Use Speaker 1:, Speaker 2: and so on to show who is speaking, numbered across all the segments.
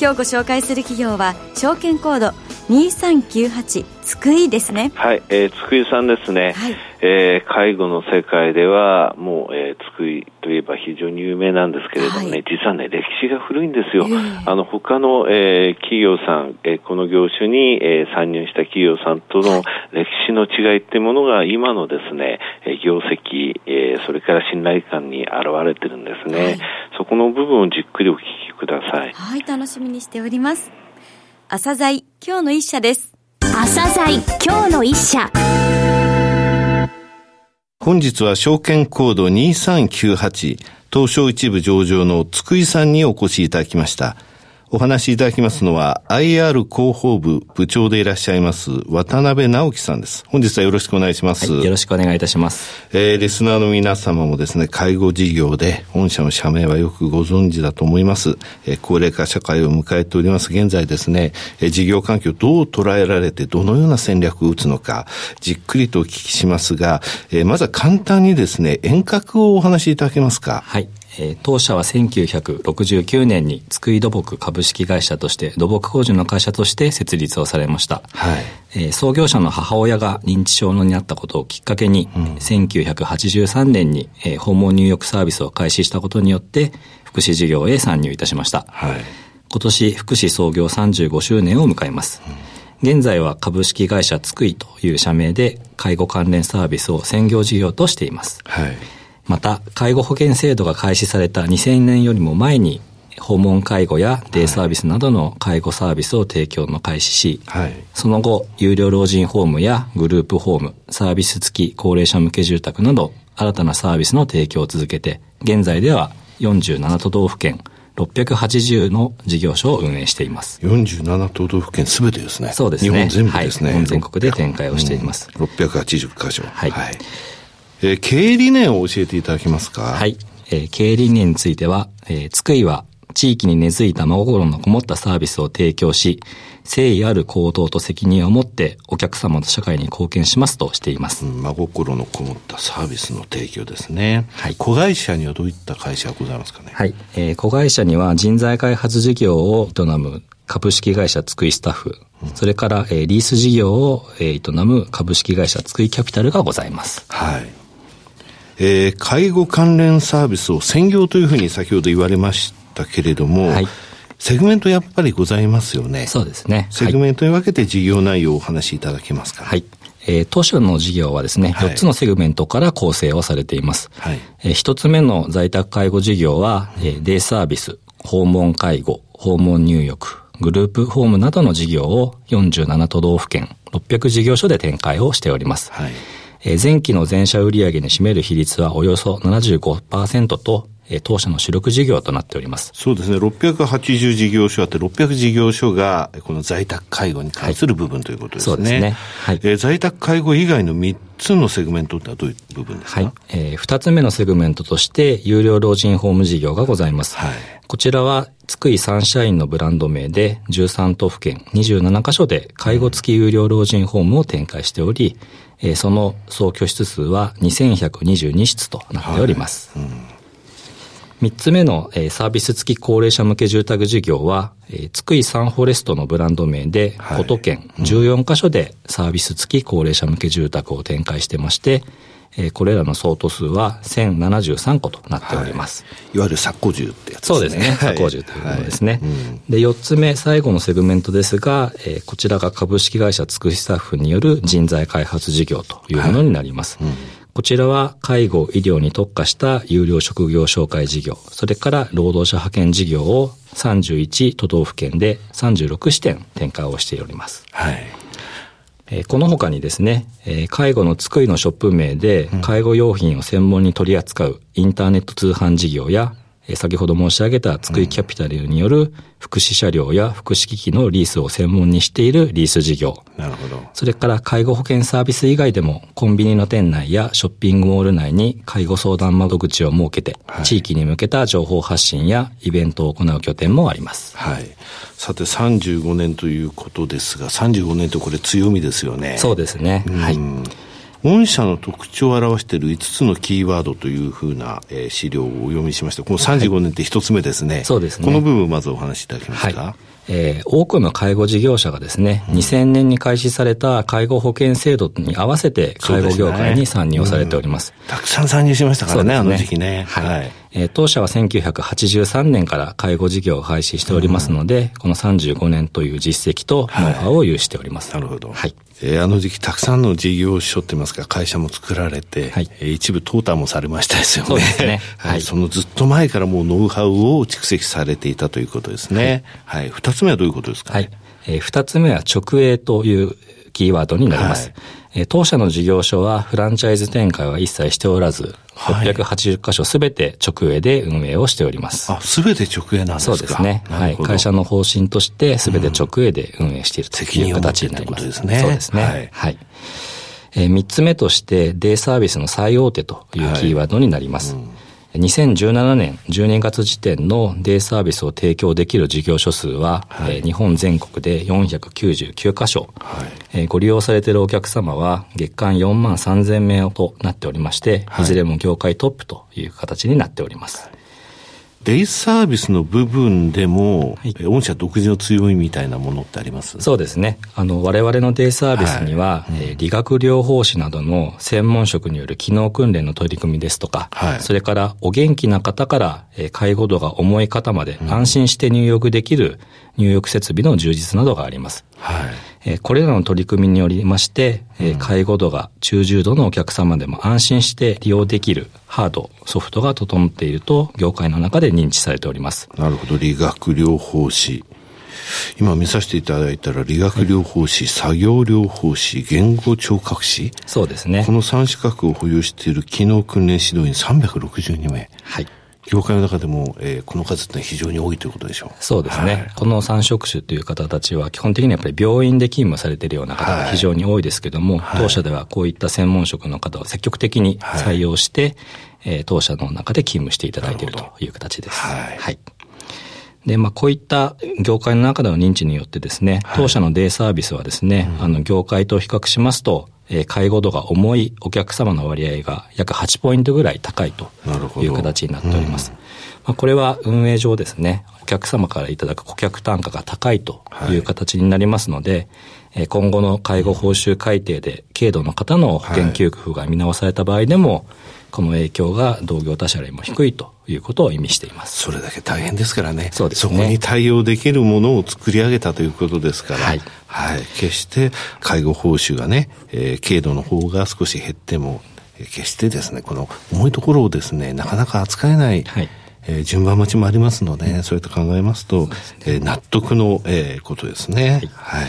Speaker 1: 今日ご紹介する企業は証券コード2398津久井ですね。
Speaker 2: はい、えー、津久井さんですね、はい、えー、介護の世界ではもう、えー、津久井といえば非常に有名なんですけれどもね、はい、実はね歴史が古いんですよ、えー、あの他の、えー、企業さん、えー、この業種に、えー、参入した企業さんとの歴史の違いってものが今のですね、えー、業績、えー、それから信頼感に現れてるんですね、はい、そこの部分をじっくりお聞きください。
Speaker 1: はい楽しみにしております。朝鮮今日の一社です。
Speaker 3: 朝鮮今日の一社。
Speaker 4: 本日は証券コード2398東証一部上場の津久井さんにお越しいただきました。お話しいただきますのは、IR 広報部部長でいらっしゃいます、渡辺直樹さんです。本日はよろしくお願いします。
Speaker 5: はい、よろしくお願いいたします。
Speaker 4: えー、リスナーの皆様もですね、介護事業で、御社の社名はよくご存知だと思います。えー、高齢化社会を迎えております。現在ですね、えー、事業環境どう捉えられて、どのような戦略を打つのか、じっくりとお聞きしますが、えー、まずは簡単にですね、遠隔をお話しいただけますか？
Speaker 5: はい。えー、当社は1969年に津久井土木株式会社として土木工事の会社として設立をされました、はい。えー、創業者の母親が認知症になったことをきっかけに、うん、1983年に、えー、訪問入浴サービスを開始したことによって福祉事業へ参入いたしました、はい、今年福祉創業35周年を迎えます、うん、現在は株式会社津久井という社名で介護関連サービスを専業事業としています、はいまた、介護保険制度が開始された2000年よりも前に、訪問介護やデイサービスなどの介護サービスを提供の開始し、はい、その後、有料老人ホームやグループホーム、サービス付き高齢者向け住宅など、新たなサービスの提供を続けて、現在では47都道府県、680の事業所を運営しています。
Speaker 4: 47都道府県すべてですね。
Speaker 5: そうですね。
Speaker 4: 日本全部ですね。
Speaker 5: はい、日本全国で展開をしています。
Speaker 4: うん、680箇所。はい、はいえー、経営理念を教えていただけますか？
Speaker 5: はい。えー、経営理念については、えー、津久井は地域に根付いた真心のこもったサービスを提供し、誠意ある行動と責任を持ってお客様と社会に貢献しますとしています。
Speaker 4: 真心のこもったサービスの提供ですね。はい。子会社にはどういった会社がございますかね？
Speaker 5: はい。えー、子会社には人材開発事業を営む株式会社津久井スタッフ、うん、それから、えー、リース事業を、えー、営む株式会社津久井キャピタルがございます。
Speaker 4: はい。えー、介護関連サービスを専業というふうに先ほど言われましたけれども、はい、セグメントやっぱりございますよね。
Speaker 5: そうですね。
Speaker 4: セグメントに分けて事業内容をお話しいただけますか？
Speaker 5: はい。えー、当初の事業はですね、4つのセグメントから構成をされています。はい。えー、1つ目の在宅介護事業は、えー、デイサービス、訪問介護、訪問入浴、グループホームなどの事業を47都道府県、600事業所で展開をしております。はい。え前期の全社売上に占める比率はおよそ75%と、え当社の主力事業となっております。
Speaker 4: そうですね。680事業所あって、600事業所が、この在宅介護に関する部分ということですね。はい、そうですね。はい。えー、在宅介護以外の3つのセグメントってはどういう部分ですか？はい。
Speaker 5: えー、2つ目のセグメントとして、有料老人ホーム事業がございます。はい。こちらは、ツクイサンシャインのブランド名で、13都府県27カ所で介護付き有料老人ホームを展開しており、えー、その総居室数は2122室となっております。はい。うん、3つ目の、えー、サービス付き高齢者向け住宅事業は、えー、津久井サンフォレストのブランド名で、はい、古都県14カ所でサービス付き高齢者向け住宅を展開してまして、えー、これらの相当数は1073個となっております。は
Speaker 4: い、いわゆる作工住ってやつですね。
Speaker 5: そうですね。作工住というものですね。はいうん、で、4つ目、最後のセグメントですが、えー、こちらが株式会社つくしスタッフによる人材開発事業というものになります。はいうんこちらは介護、医療に特化した有料職業紹介事業、それから労働者派遣事業を31都道府県で36支店展開をしております。はい。えー、この他にですね、えー、介護の作りのショップ名で、介護用品を専門に取り扱うインターネット通販事業や、先ほど申し上げた津久井キャピタルによる福祉車両や福祉機器のリースを専門にしているリース事業。
Speaker 4: なるほど。
Speaker 5: それから介護保険サービス以外でもコンビニの店内やショッピングモール内に介護相談窓口を設けて、はい、地域に向けた情報発信やイベントを行う拠点もあります。
Speaker 4: はい。さて35年ということですが、35年とこれ強みですよね。
Speaker 5: そうですね。はい。
Speaker 4: 御社の特徴を表している5つのキーワードというふうな、えー、資料をお読みしました。この35年って1つ目ですね。はい、
Speaker 5: そうですね。
Speaker 4: この部分まずお話しいただけますか？はい
Speaker 5: えー、多くの介護事業者がですね、うん、2000年に開始された介護保険制度に合わせて介護業界に参入をされております。すね
Speaker 4: うん、たくさん参入しましたからね、ねあの時期ね。
Speaker 5: はい。はい、えー、当社は1983年から介護事業を開始しておりますので、うん、この35年という実績とノウハウを有しております。
Speaker 4: はい、なるほど。はい。えー、あの時期たくさんの事業所ってますか会社も作られて、はい、えー、一部淘汰もされましたですよね。そうですね。はい、そのずっと前からもうノウハウを蓄積されていたということですね。はい。二、はい、つ目はどういうことですか、ね、はい。
Speaker 5: えー、二つ目は直営というキーワードになります。はいえ当社の事業所はフランチャイズ展開は一切しておらず、680箇所すべて直営で運営をしております。
Speaker 4: あ、すべて直営なんですか？
Speaker 5: そうですね。はい。会社の方針としてすべて直営で運営しているという形になります。うん、
Speaker 4: ですね。
Speaker 5: そうですね。はい。はいえー、3つ目として、デイサービスの最大手というキーワードになります。はいうん2017年12月時点のデイサービスを提供できる事業所数は、はい、えー、日本全国で499箇所、はい、えー、ご利用されているお客様は月間4万3000名となっておりまして、はい、いずれも業界トップという形になっております。
Speaker 4: デイサービスの部分でも、はい、御社独自の強みみたいなものってあります？
Speaker 5: そうですね。あの、我々のデイサービスには、はい、えー、理学療法士などの専門職による機能訓練の取り組みですとか、はい、それからお元気な方から、えー、介護度が重い方まで安心して入浴できる入浴設備の充実などがあります。はいえこれらの取り組みによりまして、え介護度が中重度のお客様でも安心して利用できるハード、ソフトが整っていると業界の中で認知されております。
Speaker 4: なるほど、理学療法士。今見させていただいたら理学療法士、はい、作業療法士、言語聴覚士。
Speaker 5: そうですね。
Speaker 4: この3資格を保有している機能訓練指導員362名。はい。業界の中でも、えー、この数って非常に多いということでしょう。
Speaker 5: そうですね、はい、この三職種という方たちは基本的にやっぱり病院で勤務されているような方が非常に多いですけども、はい、当社ではこういった専門職の方を積極的に採用して、はい、えー、当社の中で勤務していただいているという形です。はい、はいで、まあ、こういった業界の中での認知によってですね、当社のデイサービスはですね、うん、あの、業界と比較しますと、え介護度が重いお客様の割合が約8ポイントぐらい高いという形になっております。まあ、これは運営上ですね、お客様からいただく顧客単価が高いとい。う形になりますので、はい、今後の介護報酬改定で軽度の方の保険給付が見直された場合でも、はいこの影響が同業他社よりも低いということを意味しています。
Speaker 4: それだけ大変ですからね。そうですね。そこに対応できるものを作り上げたということですから。はい。はい。決して介護報酬がね、えー、軽度の方が少し減っても、決してですね、この重いところをですね、なかなか扱えない、はいえー、順番待ちもありますので、ね、そうやって考えますと、すね、えー、納得の、えー、ことですね。はい。は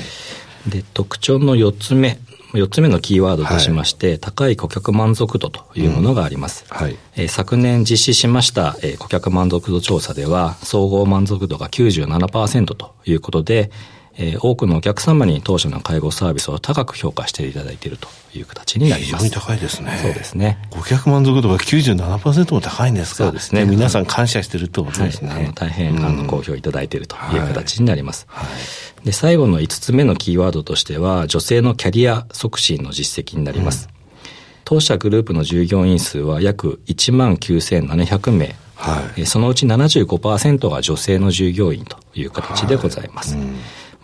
Speaker 4: い、
Speaker 5: で、特徴の4つ目4つ目のキーワードとしまして、はい、高い顧客満足度というものがあります。うん、はい。えー、昨年実施しました、えー、顧客満足度調査では、総合満足度が97%ということで、えー、多くのお客様に当社の介護サービスを高く評価していただいているという形になります。
Speaker 4: 非常に高いですね。
Speaker 5: そうですね。
Speaker 4: 顧客満足度が97%も高いんですか？
Speaker 5: そうですね。
Speaker 4: 皆さん感謝してるってことですね。はい、
Speaker 5: 大変、あの、好評いただいているという形になります。はい、はいで、最後の5つ目のキーワードとしては、女性のキャリア促進の実績になります。うん、当社グループの従業員数は約1万9700名。はい、そのうち75%が女性の従業員という形でございます。はいうん、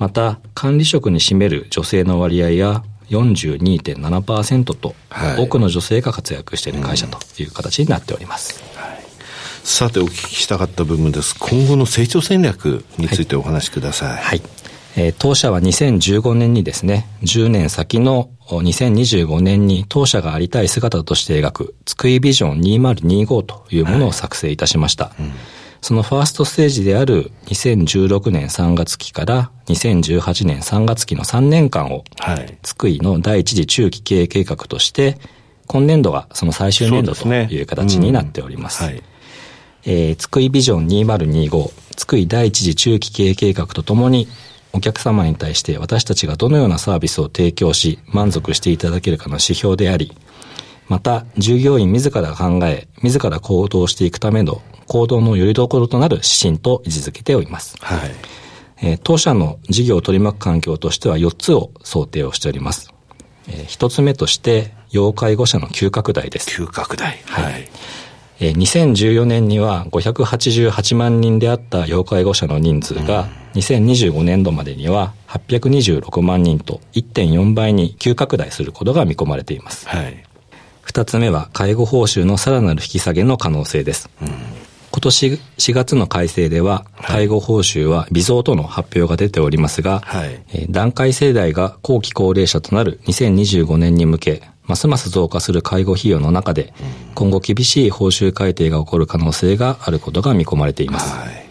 Speaker 5: また、管理職に占める女性の割合や42.7%と、はい、多くの女性が活躍している会社という形になっております。うんはい、
Speaker 4: さてお聞きしたかった部分です。今後の成長戦略についてお話しください。はい
Speaker 5: えー、当社は2015年にですね、10年先の2025年に当社がありたい姿として描く、つくいビジョン2025というものを作成いたしました。はいうん、そのファーストステージである2016年3月期から2018年3月期の3年間を、はい、つくいの第一次中期経営計画として、今年度がその最終年度という形になっております。えー、津久井ビジョン2025、津久井第一次中期経営計画とともに、お客様に対して私たちがどのようなサービスを提供し、満足していただけるかの指標であり、また、従業員自ら考え、自ら行動していくための行動のよりどころとなる指針と位置づけております。はい。えー、当社の事業を取り巻く環境としては4つを想定をしております。えー、1つ目として、要介護者の急拡大です。
Speaker 4: 急拡大。はい。
Speaker 5: えー、2014年には588万人であった要介護者の人数が、2025年度までには826万人と1.4倍に急拡大することが見込まれています。はい。二つ目は介護報酬のさらなる引き下げの可能性です。うん、今年4月の改正では、介護報酬は微増との発表が出ておりますが、はい、え段階世代が後期高齢者となる2025年に向け、ますます増加する介護費用の中で、今後厳しい報酬改定が起こる可能性があることが見込まれています。はい、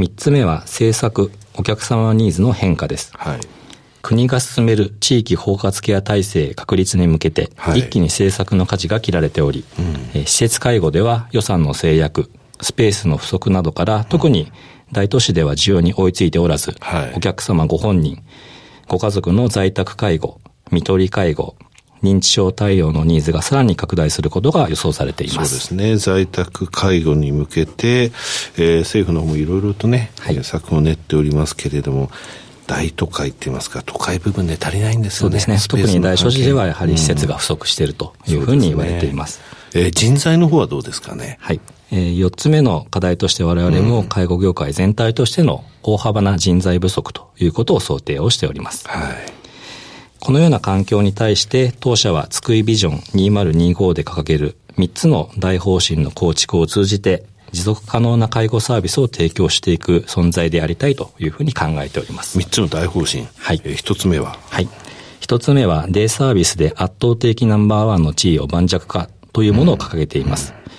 Speaker 5: 3つ目は政策、お客様ニーズの変化です。はい。国が進める地域包括ケア体制確立に向けて、一気に政策の舵が切られており、はい、施設介護では予算の制約、スペースの不足などから、特に大都市では需要に追いついておらず、はい、お客様ご本人、ご家族の在宅介護、見取り介護、認知症対応のニーズがさらに拡大することが予想されています。
Speaker 4: そうですね。在宅介護に向けて、えー、政府の方もいろいろとね、はい、策を練っておりますけれども、大都会って言いますか、都会部分で足りないんですよね。
Speaker 5: そうですね。特に大所持ではやはり施設が不足しているというふうに言われています。
Speaker 4: うん、えー、人材の方はどうですかね？
Speaker 5: はい。えー、4つ目の課題として我々も介護業界全体としての大幅な人材不足ということを想定をしております。はい。このような環境に対して当社は津久井ビジョン2025で掲げる3つの大方針の構築を通じて持続可能な介護サービスを提供していく存在でありたいというふうに考えております。
Speaker 4: 3つの大方針。はい。えー、1つ目は？
Speaker 5: はい。1つ目は、デイサービスで圧倒的ナンバーワンの地位を盤石化というものを掲げています。うん、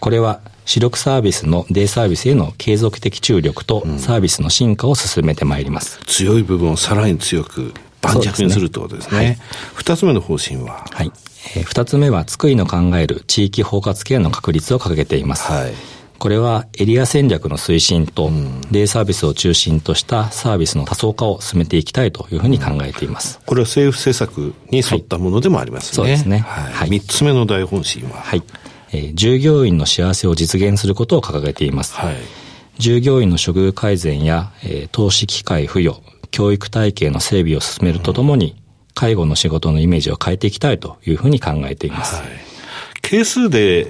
Speaker 5: これは、主力サービスのデイサービスへの継続的注力とサービスの進化を進めてまいります。
Speaker 4: うん、強い部分をさらに強く盤石にするってことですね。二、ね、つ目の方針は？
Speaker 5: はい。えー、二つ目は、津久井の考える地域包括ケアの確立を掲げています。はい。これはエリア戦略の推進と、デイサービスを中心としたサービスの多層化を進めていきたいというふうに考えています。
Speaker 4: これは政府政策に沿ったものでもありますね。
Speaker 5: はい、そうですね。
Speaker 4: はい。三、つ目の大本心は
Speaker 5: はい。えー、従業員の幸せを実現することを掲げています。はい。従業員の処遇改善や、えー、投資機会付与、教育体系の整備を進めるとともに、うん、介護の仕事のイメージを変えていきたいというふうに考えています。はい
Speaker 4: 係数で、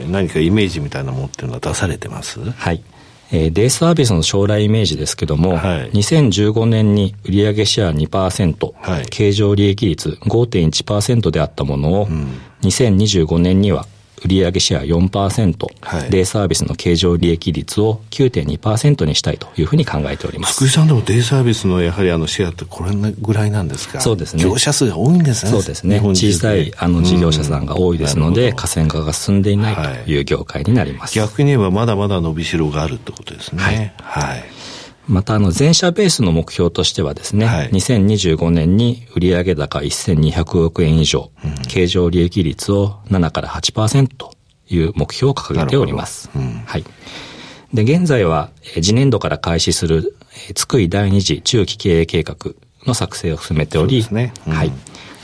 Speaker 4: えー、何かイメージみたいなものっていうのは出されてます？
Speaker 5: はい。えー、デイサービスの将来イメージですけども、はい、2015年に売上シェア2%、はい、経常利益率5.1%であったものを、うん、2025年には売上シェア4%、はい、デイサービスの経常利益率を9.2%にしたいというふうに考えております。
Speaker 4: 福井さんでもデイサービスのやはりあのシェアってこれぐらいなんですか？
Speaker 5: そうですね。
Speaker 4: 業者数が多いんですね。
Speaker 5: そうですね。小さいあの事業者さんが多いですので、河川化が進んでいないという業界になります。
Speaker 4: はい、逆に言えばまだまだ伸びしろがあるってことですね。はい。はい
Speaker 5: また、あの、全社ベースの目標としてはですね、はい、2025年に売上高1200億円以上、うん、経常利益率を7から8%という目標を掲げております。うん、はい。で、現在は、次年度から開始する、津久井第二次中期経営計画の作成を進めており、ねうん、はい。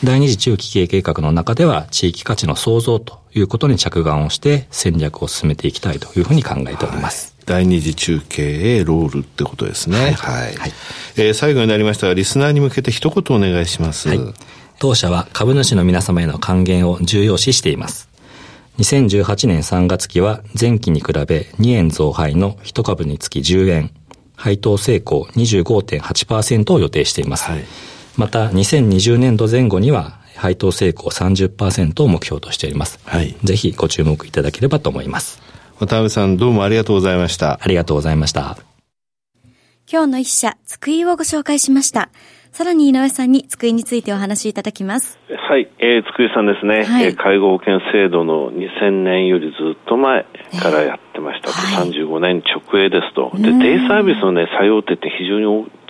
Speaker 5: 第二次中期経営計画の中では、地域価値の創造ということに着眼をして戦略を進めていきたいというふうに考えております。
Speaker 4: はい第二次中継へロールってことですね。はい。はい、はい、えー、最後になりましたが、リスナーに向けて一言お願いします。はい。
Speaker 5: 当社は株主の皆様への還元を重要視しています。2018年3月期は前期に比べ2円増配の1株につき10円、配当成功25.8%を予定しています。はい、また、2020年度前後には配当成功30%を目標としております。はい、ぜひご注目いただければと思います。
Speaker 4: 渡辺さんどうもありがとうございました。
Speaker 5: ありがとうございました。
Speaker 1: 今日の一社、つくいをご紹介しました。さらに井上さんに机についてお話しいただきます。
Speaker 2: はい、えー、机さんですね、はい、えー、介護保険制度の2000年よりずっと前からやってました、えーはい、35年直営ですと。で、デイサービスのね、作用手って非常に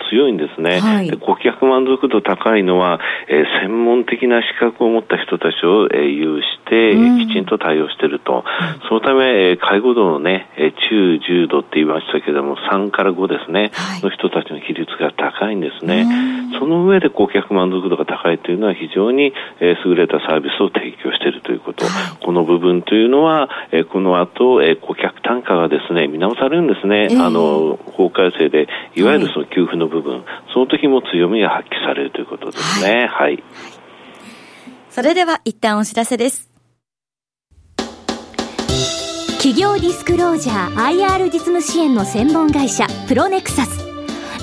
Speaker 2: 強いんですね。はい、で顧客満足度高いのは、えー、専門的な資格を持った人たちを、えー、有して、うん、きちんと対応していると。そのため、えー、介護度のね、えー、中重度って言いましたけれども、3から5ですね、はい、の人たちの比率が高いんですね。その上で顧客満足度が高いというのは非常に、えー、優れたサービスを提供しているということ。はい、この部分というのは、えー、この後、えー、顧客単価がですね、見直されるんですね。えー、あの、法改正で、いわゆるその給付の部分、はい、その時も強みが発揮されるということですね。はい。
Speaker 1: それでは一旦お知らせです。
Speaker 3: 企業ディスクロージャー IR 実務支援の専門会社プロネクサス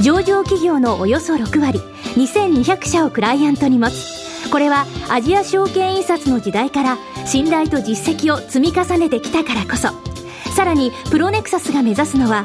Speaker 3: 上場企業のおよそ6割2200社をクライアントに持つこれはアジア証券印刷の時代から信頼と実績を積み重ねてきたからこそさらにプロネクサスが目指すのは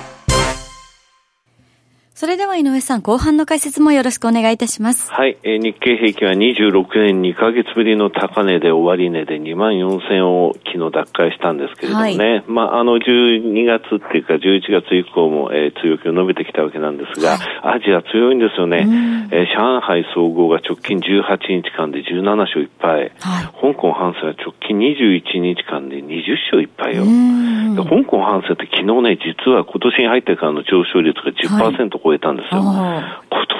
Speaker 1: それでは井上さん、後半の解説もよろしくお願いいたします。
Speaker 2: はい、えー、日経平均は26年2ヶ月ぶりの高値で終値で2万4000を昨日奪回したんですけれどもね、はい、まあ、あの12月っていうか11月以降も、えー、強気を伸びてきたわけなんですが、はい、アジア強いんですよね。えー、上海総合が直近18日間で17勝1敗、はい、香港半生は直近21日間で20勝1敗よ。香港半生って昨日ね、実は今年に入ってからの上昇率が10%超え超えたんですよ。今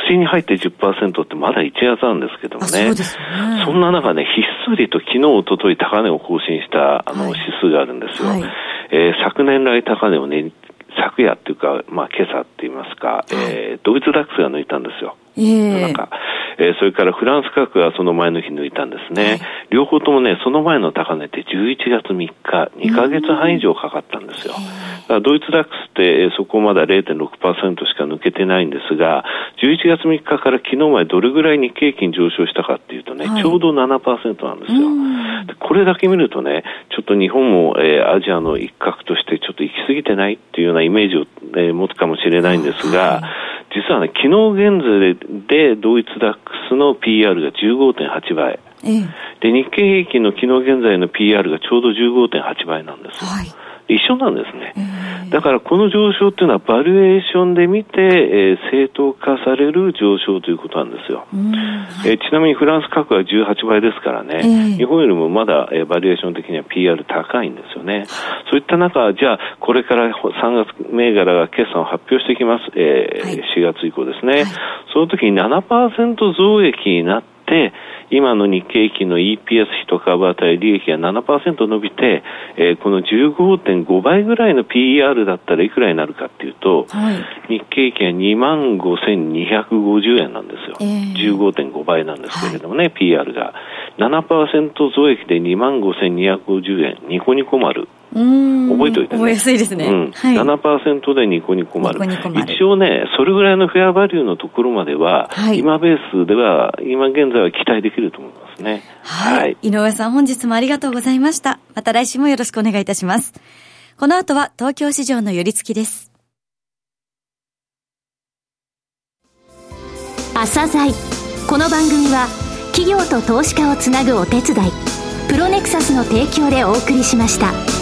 Speaker 2: 年に入って10%ってまだ1月なんですけどもね。そねそんな中ね、ひっそりと昨日、おととい高値を更新したあの指数があるんですよ。はい、えー、昨年来高値をね、昨夜っていうか、まあ今朝って言いますか、えー、ドイツダックスが抜いたんですよ。えー、なんか、えー、それからフランス価格がその前の日抜いたんですね。はい、両方ともね、その前の高値って11月3日、2ヶ月半以上かかったんですよ。ドイツダックスって、えー、そこまだ0.6%しか抜けてないんですが、11月3日から昨日までどれぐらい日経平均上昇したかっていうとね、はい、ちょうど7%なんですよ。これだけ見るとね、ちょっと日本も、えー、アジアの一角としてちょっと行き過ぎてないっていうようなイメージを、えー、持つかもしれないんですが、はい実はね、昨日現在でドイツダックスの PR が15.8倍。ええ、で、日経平均の昨日現在の PR がちょうど15.8倍なんです。はい一緒なんですね。だからこの上昇っていうのはバリエーションで見て、えー、正当化される上昇ということなんですよ。えー、ちなみにフランス価格は18倍ですからね、えー、日本よりもまだ、えー、バリエーション的には PR 高いんですよね。そういった中、じゃあこれから3月銘柄が決算を発表していきます、えーはい、4月以降ですね。はい、その時に7%増益になって、今の日経平均の EPS 比と株当たり利益が7%伸びて、えー、この15.5倍ぐらいの PER だったらいくらになるかっていうと、はい、日経平均は2万5250円なんですよ。えー、15.5倍なんですけれどもね、はい、PR が。7%増益で2万5250円、ニコニコ丸。覚えておいてね。
Speaker 1: 覚えやすいですね。うん。
Speaker 2: はい、7%でニコニコ丸。一応ね、それぐらいのフェアバリューのところまでは、はい、今ベースでは、今現在は期待できると思いますね。
Speaker 1: はい。はい、井上さん、本日もありがとうございました。また来週もよろしくお願いいたします。この後は東京市場の寄り付きです。
Speaker 3: 朝鮮この番組は企業と投資家をつなぐお手伝いプロネクサスの提供でお送りしました。